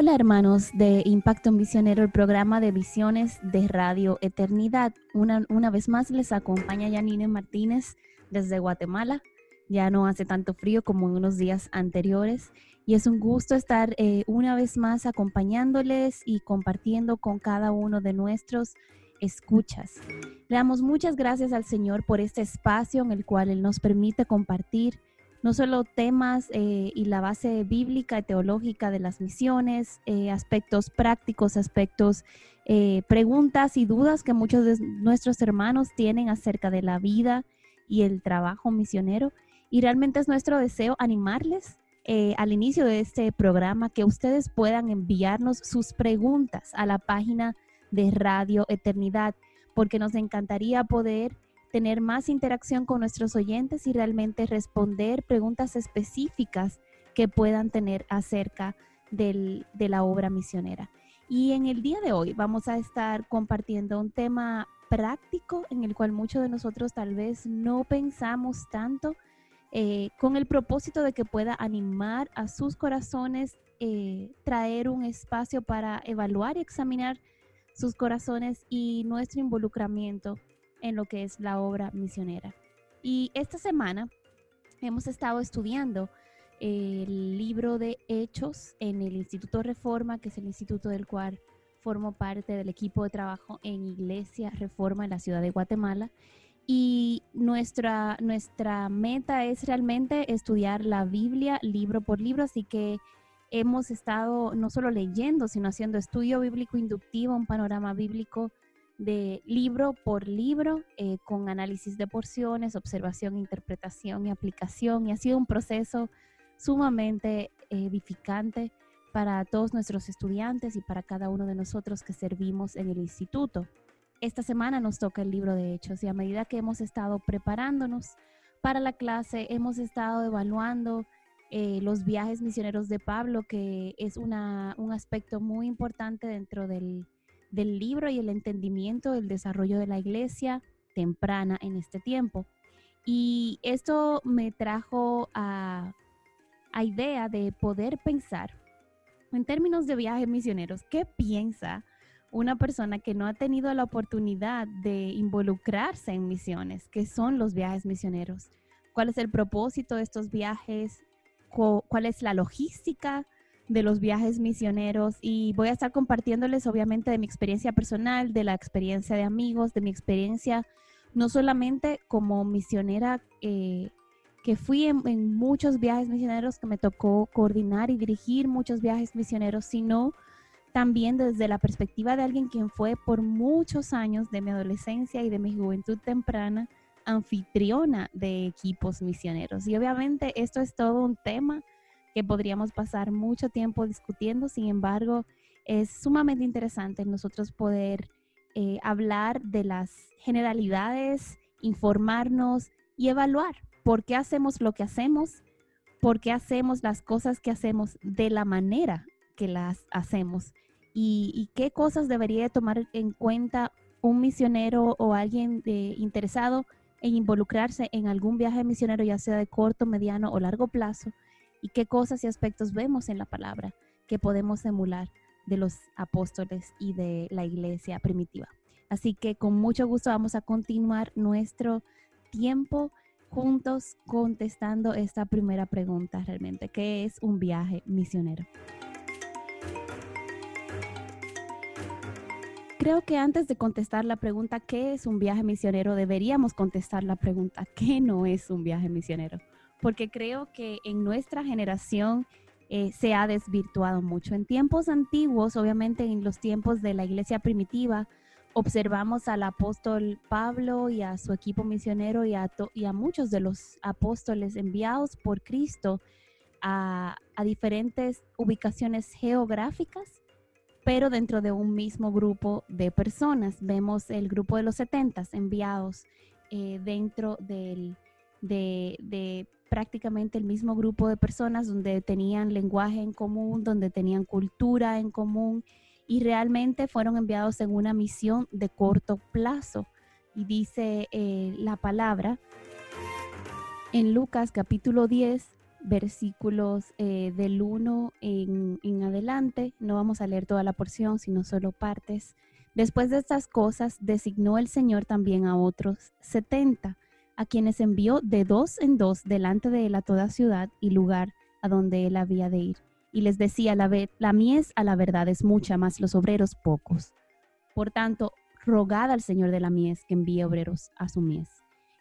Hola hermanos de Impacto Misionero, el programa de visiones de Radio Eternidad. Una, una vez más les acompaña Yanine Martínez desde Guatemala. Ya no hace tanto frío como en unos días anteriores y es un gusto estar eh, una vez más acompañándoles y compartiendo con cada uno de nuestros escuchas. Le damos muchas gracias al Señor por este espacio en el cual Él nos permite compartir no solo temas eh, y la base bíblica y teológica de las misiones, eh, aspectos prácticos, aspectos, eh, preguntas y dudas que muchos de nuestros hermanos tienen acerca de la vida y el trabajo misionero. Y realmente es nuestro deseo animarles al inicio de este programa que ustedes puedan enviarnos sus preguntas a la página de Radio Eternidad, porque nos encantaría poder tener más interacción con nuestros oyentes y realmente responder preguntas específicas que puedan tener acerca de la obra misionera. Y en el día de hoy vamos a estar compartiendo un tema práctico en el cual muchos de nosotros tal vez no pensamos tanto, eh, con el propósito de que pueda animar a sus corazones, eh, traer un espacio para evaluar y examinar sus corazones y nuestro involucramiento en lo que es la obra misionera. Y esta semana hemos estado estudiando el libro de Hechos en el Instituto Reforma, que es el instituto del cual formo parte del equipo de trabajo en Iglesia Reforma en la ciudad de Guatemala. Y nuestra, nuestra meta es realmente estudiar la Biblia libro por libro, así que hemos estado no solo leyendo, sino haciendo estudio bíblico inductivo, un panorama bíblico de libro por libro, eh, con análisis de porciones, observación, interpretación y aplicación. Y ha sido un proceso sumamente edificante para todos nuestros estudiantes y para cada uno de nosotros que servimos en el instituto. Esta semana nos toca el libro de Hechos y a medida que hemos estado preparándonos para la clase, hemos estado evaluando eh, los viajes misioneros de Pablo, que es una, un aspecto muy importante dentro del, del libro y el entendimiento del desarrollo de la iglesia temprana en este tiempo. Y esto me trajo a, a idea de poder pensar en términos de viajes misioneros, ¿qué piensa una persona que no ha tenido la oportunidad de involucrarse en misiones? ¿Qué son los viajes misioneros? ¿Cuál es el propósito de estos viajes? ¿Cuál es la logística de los viajes misioneros y voy a estar compartiéndoles obviamente de mi experiencia personal, de la experiencia de amigos, de mi experiencia no solamente como misionera eh, que fui en, muchos viajes misioneros que me tocó coordinar y dirigir muchos viajes misioneros, sino también desde la perspectiva de alguien quien fue por muchos años de mi adolescencia y de mi juventud temprana anfitriona de equipos misioneros. Y obviamente esto es todo un tema que podríamos pasar mucho tiempo discutiendo. Sin embargo, es sumamente interesante nosotros poder eh, hablar de las generalidades, informarnos y evaluar por qué hacemos lo que hacemos, por qué hacemos las cosas que hacemos de la manera que las hacemos y, qué cosas debería tomar en cuenta un misionero o alguien eh, interesado en involucrarse en algún viaje misionero, ya sea de corto, mediano o largo plazo, y qué cosas y aspectos vemos en la palabra que podemos emular de los apóstoles y de la iglesia primitiva. Así que con mucho gusto vamos a continuar nuestro tiempo juntos contestando esta primera pregunta realmente, ¿qué es un viaje misionero? Creo que antes de contestar la pregunta, ¿qué es un viaje misionero? Deberíamos contestar la pregunta, ¿qué no es un viaje misionero? Porque creo que en nuestra generación eh, se ha desvirtuado mucho. En tiempos antiguos, obviamente en los tiempos de la iglesia primitiva, observamos al apóstol Pablo y a su equipo misionero y a, muchos de los apóstoles enviados por Cristo a, a diferentes ubicaciones geográficas pero dentro de un mismo grupo de personas. Vemos el grupo de los 70 enviados eh, dentro del, de, prácticamente el mismo grupo de personas donde tenían lenguaje en común, donde tenían cultura en común y realmente fueron enviados en una misión de corto plazo. Y dice eh, la palabra en Lucas capítulo 10, versículos eh, del 1 en, en adelante. No vamos a leer toda la porción, sino solo partes. Después de estas cosas, designó el Señor también a otros setenta a quienes envió de dos en dos delante de él a toda ciudad y lugar a donde él había de ir. Y les decía, la, la mies a la verdad es mucha, más los obreros pocos. Por tanto, rogad al Señor de la mies que envíe obreros a su mies.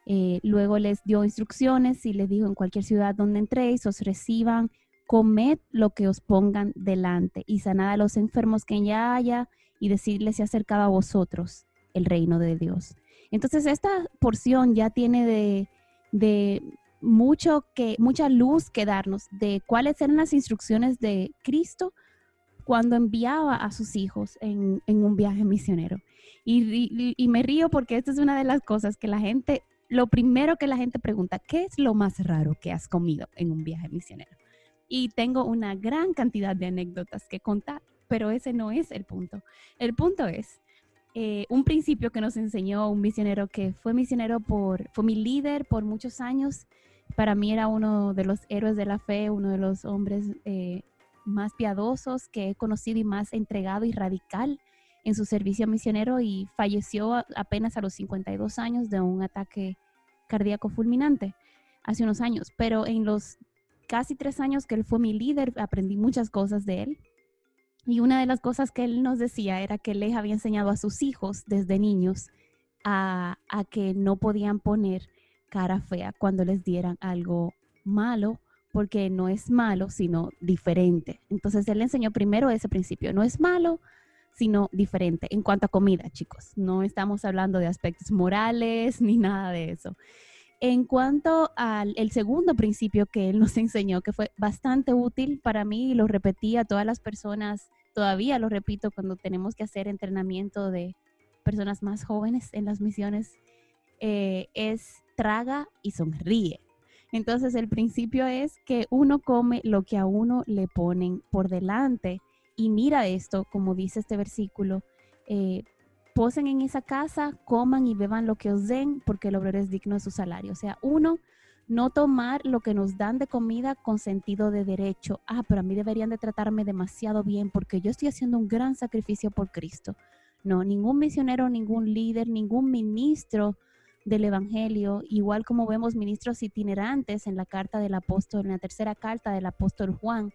Eh, luego les dio instrucciones y les dijo, en cualquier ciudad donde entréis, os reciban, comed lo que os pongan delante y sanad a los enfermos que ya haya y decirles se acercaba a vosotros el reino de Dios. Entonces, esta porción ya tiene de, mucho que, mucha luz que darnos de cuáles eran las instrucciones de Cristo cuando enviaba a sus hijos en, un viaje misionero. Y, y, me río porque esta es una de las cosas que la gente, lo primero que la gente pregunta, ¿qué es lo más raro que has comido en un viaje misionero? Y tengo una gran cantidad de anécdotas que contar, pero ese no es el punto. El punto es eh, un principio que nos enseñó un misionero que fue misionero por, fue mi líder por muchos años. Para mí era uno de los héroes de la fe, uno de los hombres eh, más piadosos que he conocido y más entregado y radical en su servicio misionero y falleció apenas a los 52 años de un ataque cardíaco fulminante hace unos años. Pero en los casi tres años que él fue mi líder, aprendí muchas cosas de él y una de las cosas que él nos decía era que les había enseñado a sus hijos desde niños a, que no podían poner cara fea cuando les dieran algo malo, porque no es malo, sino diferente. Entonces él enseñó primero ese principio, no es malo, sino diferente en cuanto a comida, chicos. No estamos hablando de aspectos morales ni nada de eso. En cuanto al el segundo principio que él nos enseñó, que fue bastante útil para mí y lo repetí a todas las personas todavía lo repito cuando tenemos que hacer entrenamiento de personas más jóvenes en las misiones, eh, es traga y sonríe. Entonces el principio es que uno come lo que a uno le ponen por delante y mira esto, como dice este versículo, eh, posen en esa casa, coman y beban lo que os den, porque el obrero es digno de su salario. O sea, uno no tomar lo que nos dan de comida con sentido de derecho. Ah, pero a mí deberían de tratarme demasiado bien porque yo estoy haciendo un gran sacrificio por Cristo. No, ningún misionero, ningún líder, ningún ministro del Evangelio, igual como vemos ministros itinerantes en la carta del apóstol, en la tercera carta del apóstol Juan,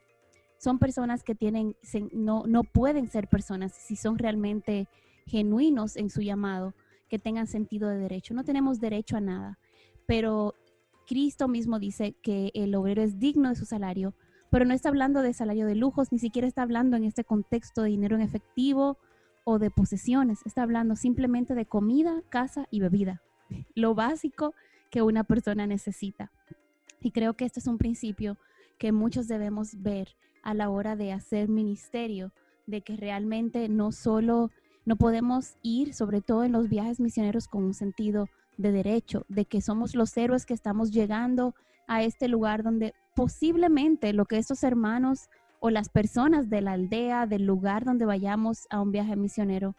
son personas que tienen, no, no pueden ser personas si son realmente genuinos en su llamado, que tengan sentido de derecho. No tenemos derecho a nada, pero Cristo mismo dice que el obrero es digno de su salario, pero no está hablando de salario de lujos, ni siquiera está hablando en este contexto de dinero en efectivo o de posesiones, está hablando simplemente de comida, casa y bebida, lo básico que una persona necesita. Y creo que este es un principio que muchos debemos ver a la hora de hacer ministerio, de que realmente no solo no podemos ir, sobre todo en los viajes misioneros, con un sentido de derecho, de que somos los héroes que estamos llegando a este lugar donde posiblemente lo que estos hermanos o las personas de la aldea, del lugar donde vayamos a un viaje misionero,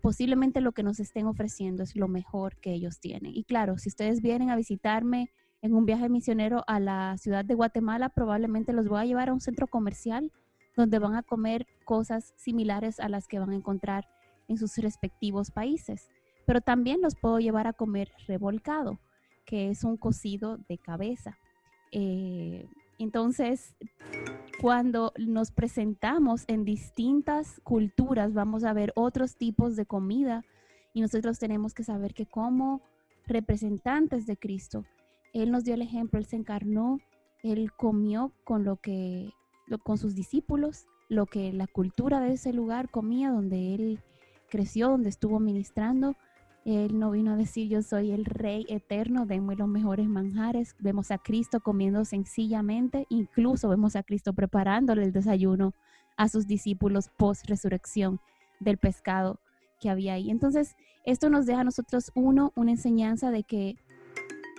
posiblemente lo que nos estén ofreciendo es lo mejor que ellos tienen. Y claro, si ustedes vienen a visitarme en un viaje misionero a la ciudad de Guatemala, probablemente los voy a llevar a un centro comercial donde van a comer cosas similares a las que van a encontrar en sus respectivos países pero también los puedo llevar a comer revolcado, que es un cocido de cabeza. Eh, entonces, cuando nos presentamos en distintas culturas, vamos a ver otros tipos de comida y nosotros tenemos que saber que como representantes de Cristo, Él nos dio el ejemplo, Él se encarnó, Él comió con lo que, con sus discípulos, lo que la cultura de ese lugar comía, donde Él creció, donde estuvo ministrando. Él no vino a decir yo soy el rey eterno, denme los mejores manjares. Vemos a Cristo comiendo sencillamente, incluso vemos a Cristo preparándole el desayuno a sus discípulos post resurrección del pescado que había ahí. Entonces, esto nos deja a nosotros, uno, una enseñanza de que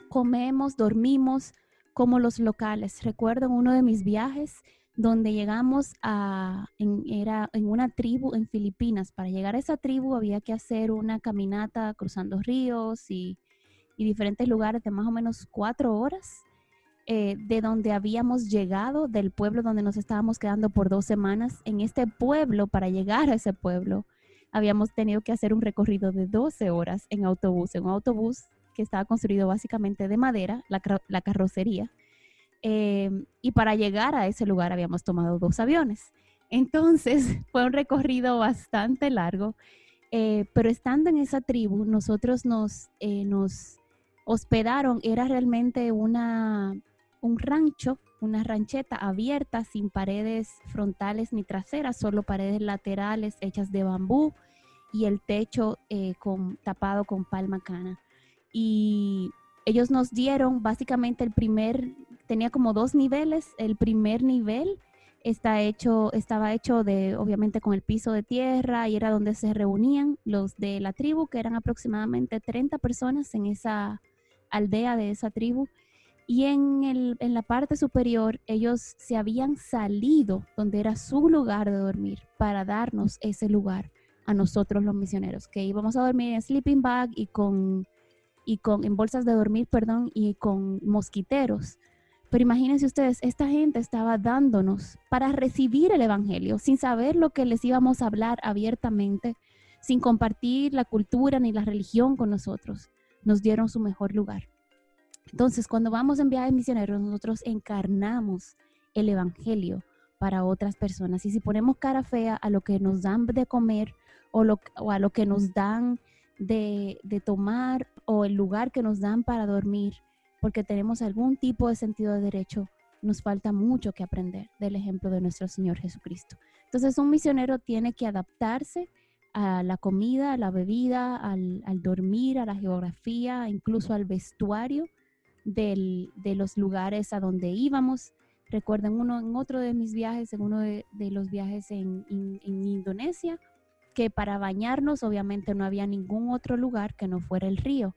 comemos, dormimos como los locales. Recuerdo uno de mis viajes donde llegamos a, era en una tribu en Filipinas. Para llegar a esa tribu había que hacer una caminata cruzando ríos y, diferentes lugares de más o menos cuatro horas. Eh, de donde habíamos llegado, del pueblo donde nos estábamos quedando por dos semanas, en este pueblo, para llegar a ese pueblo, habíamos tenido que hacer un recorrido de 12 horas en autobús, en un autobús que estaba construido básicamente de madera, la, carrocería. Em, y para llegar a ese lugar habíamos tomado dos aviones. Entonces fue un recorrido bastante largo, eh, pero estando en esa tribu, nosotros nos, eh, nos hospedaron, era realmente una, un rancho, una rancheta abierta, sin paredes frontales ni traseras, solo paredes laterales hechas de bambú y el techo eh, con, tapado con palma cana. Y ellos nos dieron básicamente el primer, tenía como dos niveles, el primer nivel está hecho, estaba hecho de, obviamente, con el piso de tierra y era donde se reunían los de la tribu, que eran aproximadamente 30 personas en esa aldea de esa tribu y en, el, en la parte superior ellos se habían salido donde era su lugar de dormir para darnos ese lugar a nosotros los misioneros, que íbamos a dormir en sleeping bag y con, y con en bolsas de dormir, perdón, y con mosquiteros. Pero imagínense ustedes, esta gente estaba dándonos para recibir el Evangelio sin saber lo que les íbamos a hablar abiertamente, sin compartir la cultura ni la religión con nosotros. Nos dieron su mejor lugar. Entonces, cuando vamos en viajes misioneros, nosotros encarnamos el Evangelio para otras personas. Y si ponemos cara fea a lo que nos dan de comer o, a lo que nos dan de, tomar o el lugar que nos dan para dormir, porque tenemos algún tipo de sentido de derecho, nos falta mucho que aprender del ejemplo de nuestro Señor Jesucristo. Entonces, un misionero tiene que adaptarse a la comida, a la bebida, al dormir, a la geografía, incluso al vestuario de los lugares a donde íbamos. Recuerden uno en otro de mis viajes, en uno de, los viajes en, Indonesia, que para bañarnos obviamente no había ningún otro lugar que no fuera el río.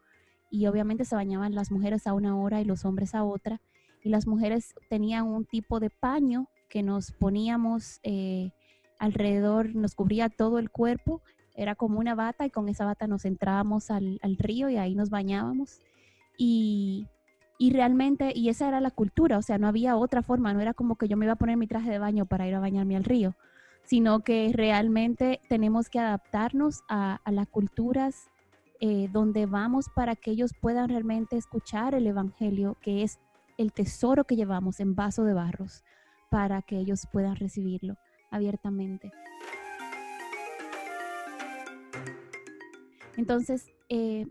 Y obviamente se bañaban las mujeres a una hora y los hombres a otra. Y las mujeres tenían un tipo de paño que nos poníamos eh, alrededor, nos cubría todo el cuerpo. Era como una bata y con esa bata nos entrábamos al, al río y ahí nos bañábamos. Y y realmente, y esa era la cultura, o sea, no había otra forma, no era como que yo me iba a poner mi traje de baño para ir a bañarme al río, sino que realmente tenemos que adaptarnos a, las culturas eh, donde vamos para que ellos puedan realmente escuchar el Evangelio, que es el tesoro que llevamos en vaso de barros, para que ellos puedan recibirlo abiertamente. Entonces, eh,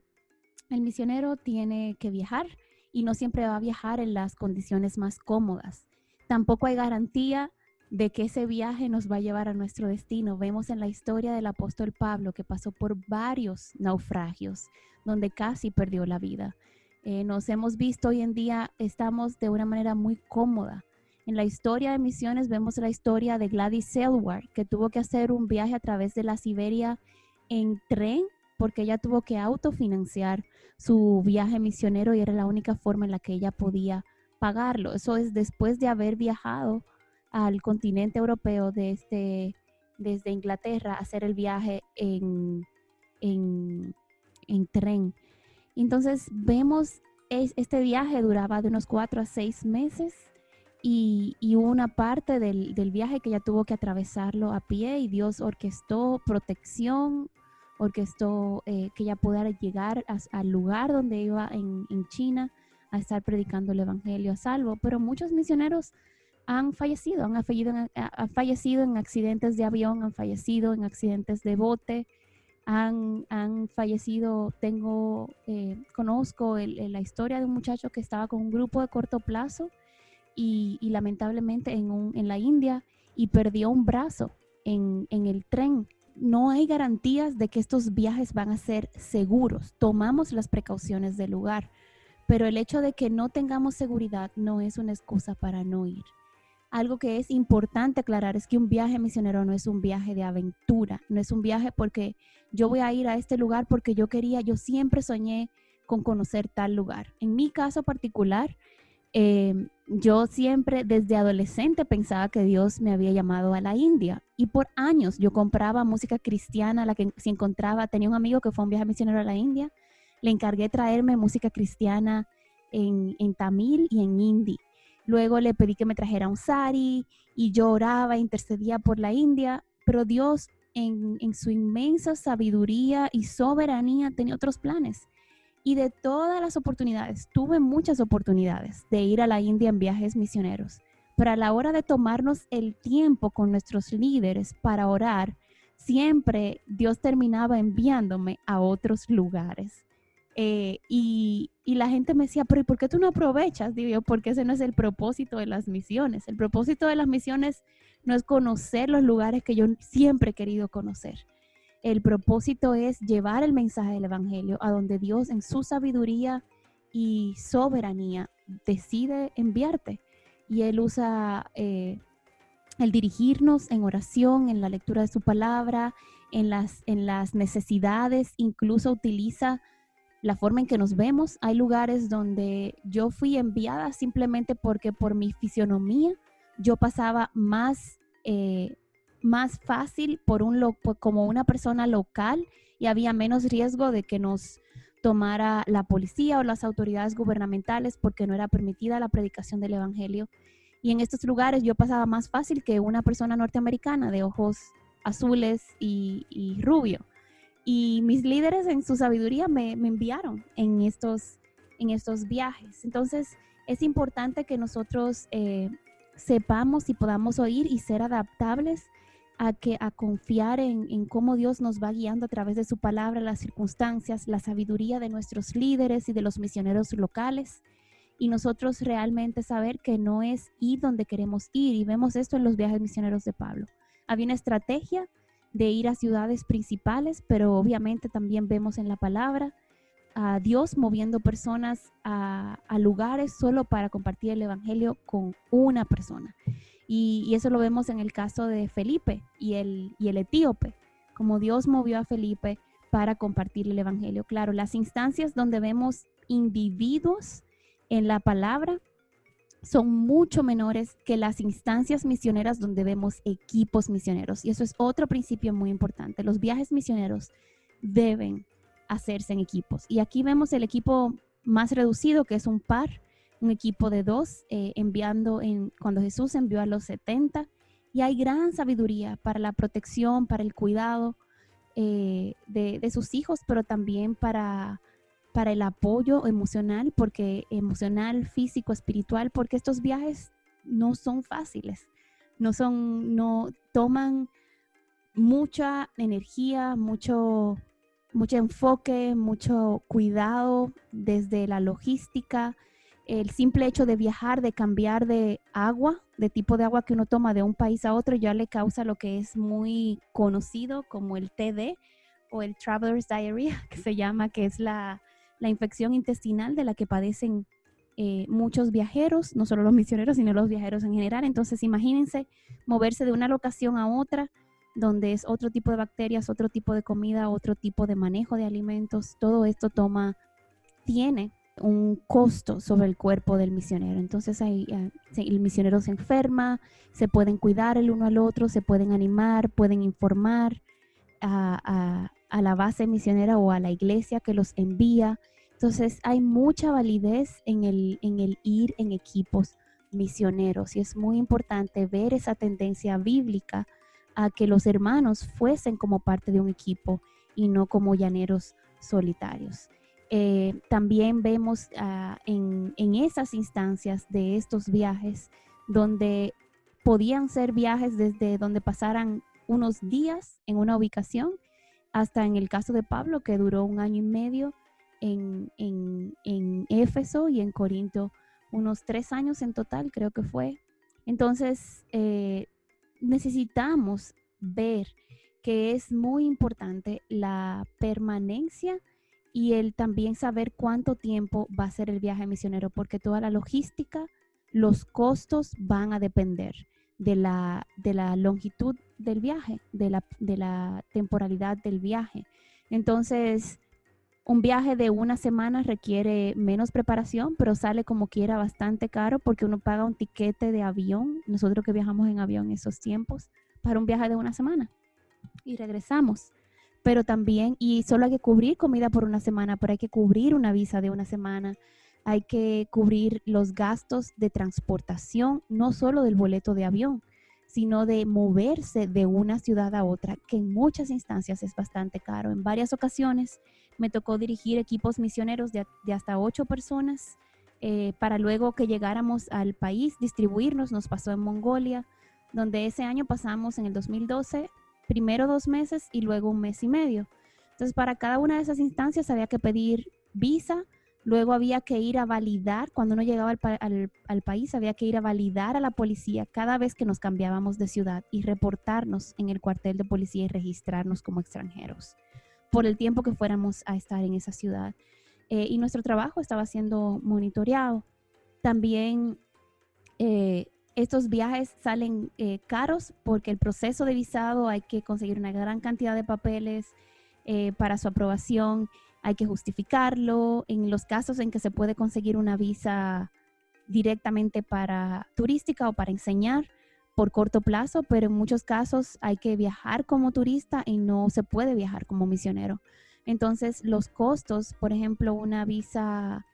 el misionero tiene que viajar, y no siempre va a viajar en las condiciones más cómodas. Tampoco hay garantía de que ese viaje nos va a llevar a nuestro destino. Vemos en la historia del apóstol Pablo que pasó por varios naufragios donde casi perdió la vida. Eh, nos hemos visto hoy en día, estamos de una manera muy cómoda. En la historia de misiones vemos la historia de Gladys Selward, que tuvo que hacer un viaje a través de la Siberia en tren porque ella tuvo que autofinanciar su viaje misionero y era la única forma en la que ella podía pagarlo. Eso es después de haber viajado al continente europeo desde, desde Inglaterra, hacer el viaje en, en, tren. Entonces vemos, este viaje duraba de unos cuatro a seis meses y, y una parte del, del viaje que ella tuvo que atravesarlo a pie y Dios orquestó protección, orquestó eh, que ella pudiera llegar al lugar donde iba en, China a estar predicando el Evangelio a salvo. Pero muchos misioneros han fallecido, han fallecido, en, fallecido en accidentes de avión, han fallecido en accidentes de bote, han, han fallecido, tengo, eh, conozco la historia de un muchacho que estaba con un grupo de corto plazo y, lamentablemente en, un, en la India y perdió un brazo en, en el tren no hay garantías de que estos viajes van a ser seguros. Tomamos las precauciones del lugar, pero el hecho de que no tengamos seguridad no es una excusa para no ir. Algo que es importante aclarar es que un viaje misionero no es un viaje de aventura, no es un viaje porque yo voy a ir a este lugar porque yo quería, yo siempre soñé con conocer tal lugar. En mi caso particular, em, yo siempre desde adolescente pensaba que Dios me había llamado a la India y por años yo compraba música cristiana, la que se encontraba, tenía un amigo que fue un viaje misionero a la India, le encargué traerme música cristiana en, en tamil y en hindi Luego le pedí que me trajera un sari y yo oraba, intercedía por la India, pero Dios en, su inmensa sabiduría y soberanía tenía otros planes. Y de todas las oportunidades, tuve muchas oportunidades de ir a la India en viajes misioneros, pero a la hora de tomarnos el tiempo con nuestros líderes para orar, siempre Dios terminaba enviándome a otros lugares. Eh, y, la gente me decía, pero ¿y por qué tú no aprovechas? Digo porque ese no es el propósito de las misiones. El propósito de las misiones no es conocer los lugares que yo siempre he querido conocer. El propósito es llevar el mensaje del Evangelio a donde Dios en su sabiduría y soberanía decide enviarte. Y Él usa eh, el dirigirnos en oración, en la lectura de su palabra, en las, en las necesidades, incluso utiliza la forma en que nos vemos. Hay lugares donde yo fui enviada simplemente porque por mi fisionomía yo pasaba más, eh, más fácil por un como una persona local y había menos riesgo de que nos tomara la policía o las autoridades gubernamentales porque no era permitida la predicación del Evangelio. Y en estos lugares yo pasaba más fácil que una persona norteamericana de ojos azules y, y rubio. Y mis líderes en su sabiduría me, enviaron en estos, en estos viajes. Entonces es importante que nosotros eh, sepamos y podamos oír y ser adaptables a, que, a confiar en, en, cómo Dios nos va guiando a través de su palabra, las circunstancias, la sabiduría de nuestros líderes y de los misioneros locales. Y nosotros realmente saber que no es ir donde queremos ir. Y vemos esto en los viajes misioneros de Pablo. Había una estrategia de ir a ciudades principales, pero obviamente también vemos en la palabra a Dios moviendo personas a, lugares solo para compartir el Evangelio con una persona. Y, eso lo vemos en el caso de Felipe y el, y el etíope, como Dios movió a Felipe para compartir el Evangelio. Claro, las instancias donde vemos individuos en la palabra son mucho menores que las instancias misioneras donde vemos equipos misioneros. Y eso es otro principio muy importante. Los viajes misioneros deben hacerse en equipos. Y aquí vemos el equipo más reducido, que es un par, un equipo de dos, eh, enviando en, cuando Jesús envió a los 70. Y hay gran sabiduría para la protección, para el cuidado eh, de sus hijos, pero también para para el apoyo emocional, porque emocional, físico, espiritual, porque estos viajes no son fáciles, no son, no toman mucha energía, mucho, mucho enfoque, mucho cuidado desde la logística, el simple hecho de viajar, de cambiar de agua, de tipo de agua que uno toma de un país a otro, ya le causa lo que es muy conocido como el TD o el Traveler's Diarrhea, que se llama, que es la, la infección intestinal de la que padecen eh, muchos viajeros, no solo los misioneros, sino los viajeros en general. Entonces, imagínense moverse de una locación a otra, donde es otro tipo de bacterias, otro tipo de comida, otro tipo de manejo de alimentos. Todo esto toma, tiene un costo sobre el cuerpo del misionero. Entonces ahí, eh, el misionero se enferma, se pueden cuidar el uno al otro, se pueden animar, pueden informar a, a la base misionera o a la iglesia que los envía. Entonces hay mucha validez en el, en el ir en equipos misioneros y es muy importante ver esa tendencia bíblica a que los hermanos fuesen como parte de un equipo y no como llaneros solitarios. Eh, también vemos ah, en, en esas instancias de estos viajes donde podían ser viajes desde donde pasaran unos días en una ubicación hasta en el caso de Pablo que duró un año y medio en, en, Éfeso y en Corinto, unos tres años en total, creo que fue. Entonces, eh, necesitamos ver que es muy importante la permanencia y el también saber cuánto tiempo va a ser el viaje misionero, porque toda la logística, los costos van a depender de la, de la longitud del viaje, de la, de la temporalidad del viaje. Entonces, un viaje de una semana requiere menos preparación, pero sale como quiera bastante caro porque uno paga un tiquete de avión, nosotros que viajamos en avión en esos tiempos, para un viaje de una semana y regresamos. Pero también, y solo hay que cubrir comida por una semana, pero hay que cubrir una visa de una semana, hay que cubrir los gastos de transportación, no solo del boleto de avión, sino de moverse de una ciudad a otra, que en muchas instancias es bastante caro. En varias ocasiones me tocó dirigir equipos misioneros de, hasta ocho personas eh, para luego que llegáramos al país, distribuirnos. Nos pasó en Mongolia, donde ese año pasamos en el 2012, primero dos meses y luego un mes y medio. Entonces, para cada una de esas instancias había que pedir visa, Luego había que ir a validar, cuando uno llegaba al, país, había que ir a validar a la policía cada vez que nos cambiábamos de ciudad y reportarnos en el cuartel de policía y registrarnos como extranjeros por el tiempo que fuéramos a estar en esa ciudad. Eh, y nuestro trabajo estaba siendo monitoreado. También eh, estos viajes salen eh, caros porque el proceso de visado hay que conseguir una gran cantidad de papeles para su aprobación hay que justificarlo. En los casos en que se puede conseguir una visa directamente para turística o para enseñar por corto plazo, pero en muchos casos hay que viajar como turista y no se puede viajar como misionero. Entonces, los costos, por ejemplo, una visa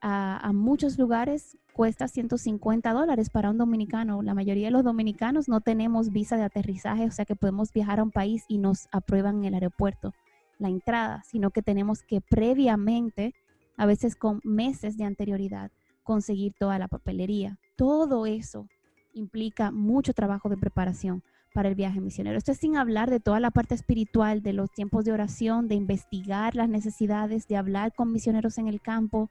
a, muchos lugares cuesta 150 dólares para un dominicano. La mayoría de los dominicanos no tenemos visa de aterrizaje, o sea que podemos viajar a un país y nos aprueban en el aeropuerto la entrada, sino que tenemos que previamente, a veces con meses de anterioridad, conseguir toda la papelería. Todo eso implica mucho trabajo de preparación para el viaje misionero. Esto es sin hablar de toda la parte espiritual, de los tiempos de oración, de investigar las necesidades, de hablar con misioneros en el campo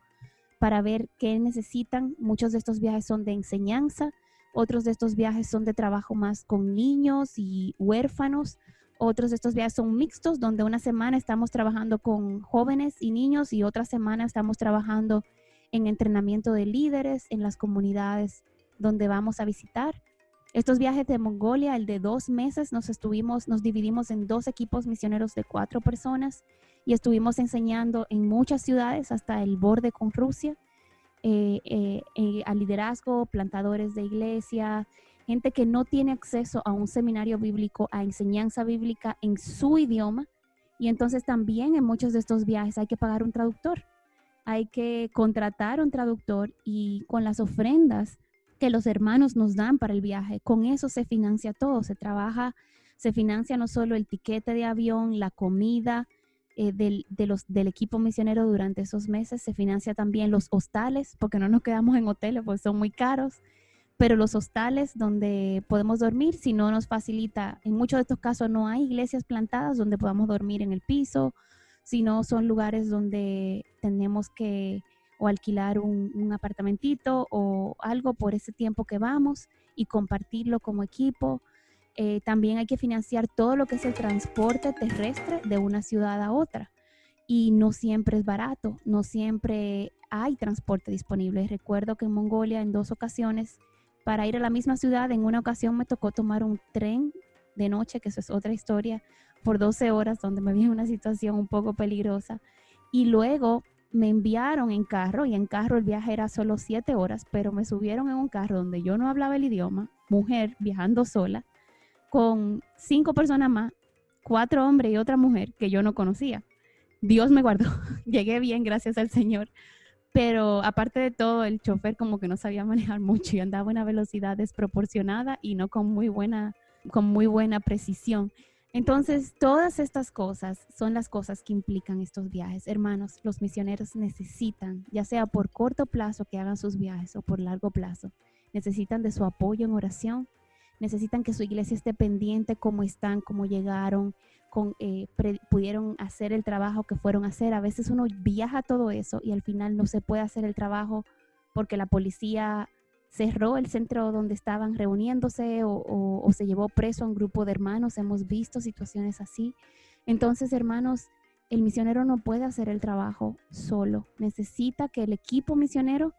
para ver qué necesitan. Muchos de estos viajes son de enseñanza, otros de estos viajes son de trabajo más con niños y huérfanos, otros de estos viajes son mixtos, donde una semana estamos trabajando con jóvenes y niños y otra semana estamos trabajando en entrenamiento de líderes en las comunidades donde vamos a visitar. Estos viajes de Mongolia, el de dos meses, nos estuvimos, nos dividimos en dos equipos misioneros de cuatro personas y estuvimos enseñando en muchas ciudades hasta el borde con Rusia, eh, eh, eh, al liderazgo, plantadores de iglesia, gente que no tiene acceso a un seminario bíblico, a enseñanza bíblica en su idioma. Y entonces también en muchos de estos viajes hay que pagar un traductor. Hay que contratar un traductor y con las ofrendas que los hermanos nos dan para el viaje, con eso se financia todo. Se trabaja, se financia no solo el tiquete de avión, la comida, eh, del, del equipo misionero durante esos meses. Se financia también los hostales, porque no nos quedamos en hoteles, porque son muy caros pero los hostales donde podemos dormir, si no nos facilita, en muchos de estos casos no hay iglesias plantadas donde podamos dormir en el piso, sino son lugares donde tenemos que o alquilar un, apartamentito o algo por ese tiempo que vamos y compartirlo como equipo. Eh, también hay que financiar todo lo que es el transporte terrestre de una ciudad a otra. Y no siempre es barato, no siempre hay transporte disponible. Recuerdo que en Mongolia en dos ocasiones para ir a la misma ciudad. En una ocasión me tocó tomar un tren de noche, que eso es otra historia, por 12 horas, donde me vi en una situación un poco peligrosa. Y luego me enviaron en carro, y en carro el viaje era solo 7 horas, pero me subieron en un carro donde yo no hablaba el idioma, mujer viajando sola, con cinco personas más, cuatro hombres y otra mujer que yo no conocía. Dios me guardó, llegué bien, gracias al Señor, pero aparte de todo, el chofer como que no sabía manejar mucho y andaba a una velocidad desproporcionada y no con muy buena, con muy buena precisión. Entonces, todas estas cosas son las cosas que implican estos viajes. Hermanos, los misioneros necesitan, ya sea por corto plazo que hagan sus viajes o por largo plazo, necesitan de su apoyo en oración, necesitan que su iglesia esté pendiente cómo están, cómo llegaron, eh, pudieron hacer el trabajo que fueron a hacer. A veces uno viaja todo eso y al final no se puede hacer el trabajo porque la policía cerró el centro donde estaban reuniéndose o, se llevó preso a un grupo de hermanos. Hemos visto situaciones así. Entonces, hermanos, el misionero no puede hacer el trabajo solo. Necesita que el equipo misionero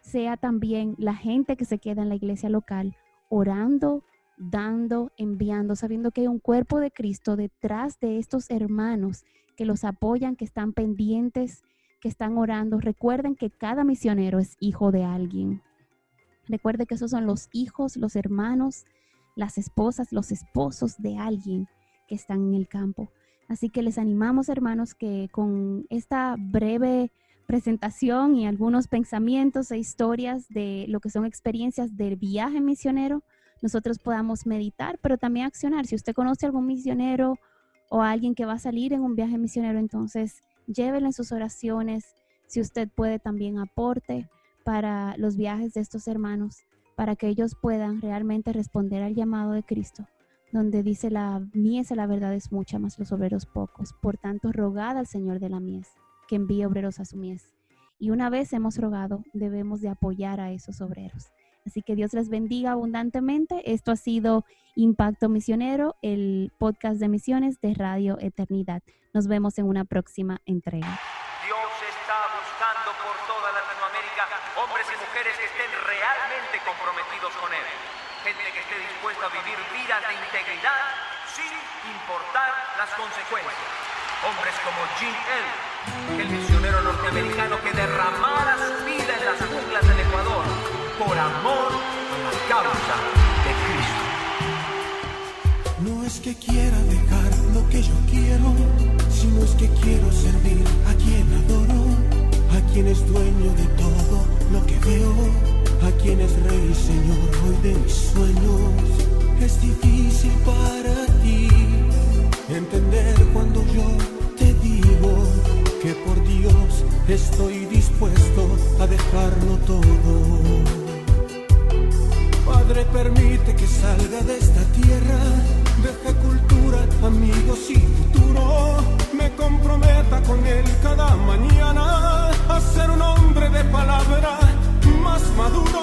sea también la gente que se queda en la iglesia local orando, dando, enviando, sabiendo que hay un cuerpo de Cristo detrás de estos hermanos que los apoyan, que están pendientes, que están orando. Recuerden que cada misionero es hijo de alguien. Recuerden que esos son los hijos, los hermanos, las esposas, los esposos de alguien que están en el campo. Así que les animamos, hermanos, que con esta breve presentación y algunos pensamientos e historias de lo que son experiencias del viaje misionero, nosotros podamos meditar, pero también accionar. Si usted conoce algún misionero o alguien que va a salir en un viaje misionero, entonces llévelo en sus oraciones. Si usted puede, también aporte para los viajes de estos hermanos, para que ellos puedan realmente responder al llamado de Cristo, donde dice la mies la verdad es mucha, más los obreros pocos. Por tanto, rogad al Señor de la mies que envíe obreros a su mies. Y una vez hemos rogado, debemos de apoyar a esos obreros. Así que Dios les bendiga abundantemente. Esto ha sido Impacto Misionero, el podcast de misiones de Radio Eternidad. Nos vemos en una próxima entrega. Dios está buscando por toda Latinoamérica hombres y mujeres que estén realmente comprometidos con Él. Gente que esté dispuesta a vivir vidas de integridad sin importar las consecuencias. Hombres como Jim Elliot, el misionero norteamericano que derramara su vida en las junglas del Ecuador por amor a la causa de Cristo. No es que quiera dejar lo que yo quiero, sino es que quiero servir a quien adoro, a quien es dueño de todo lo que veo, a quien es rey y señor hoy de mis sueños. Es difícil para ti entender cuando yo te digo que por Dios estoy dispuesto a dejarlo todo. Padre, permite que salga de esta tierra, deje cultura, amigos y futuro. Me comprometa con él cada mañana a ser un hombre de palabra más maduro.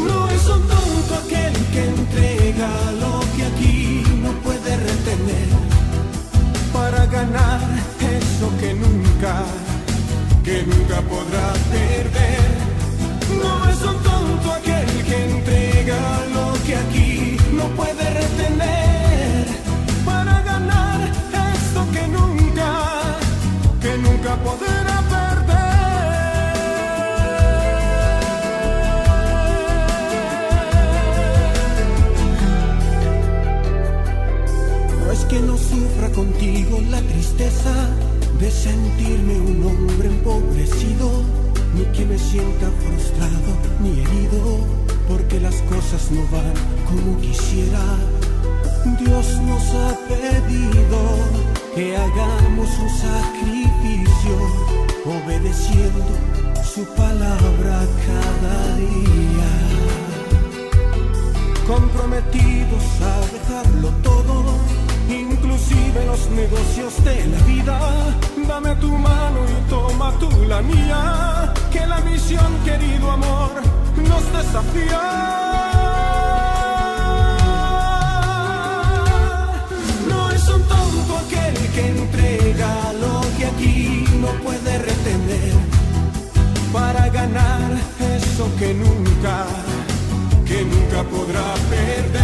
No es un tonto aquel que entrega lo que aquí no puede retener para ganar eso que nunca, que nunca podrá perder. No es un tonto aquel sienta frustrado ni herido, porque las cosas no van como quisiera. Dios nos ha pedido que hagamos un sacrificio, obedeciendo su palabra cada día comprometidos a dejarlo todo, inclusive los negocios de la vida. Dame tu mano y toma tú la mía, que la misión, querido amor, nos desafía. No es un tonto aquel que entrega lo que aquí no puede retener para ganar eso que nunca que nunca podrá perder.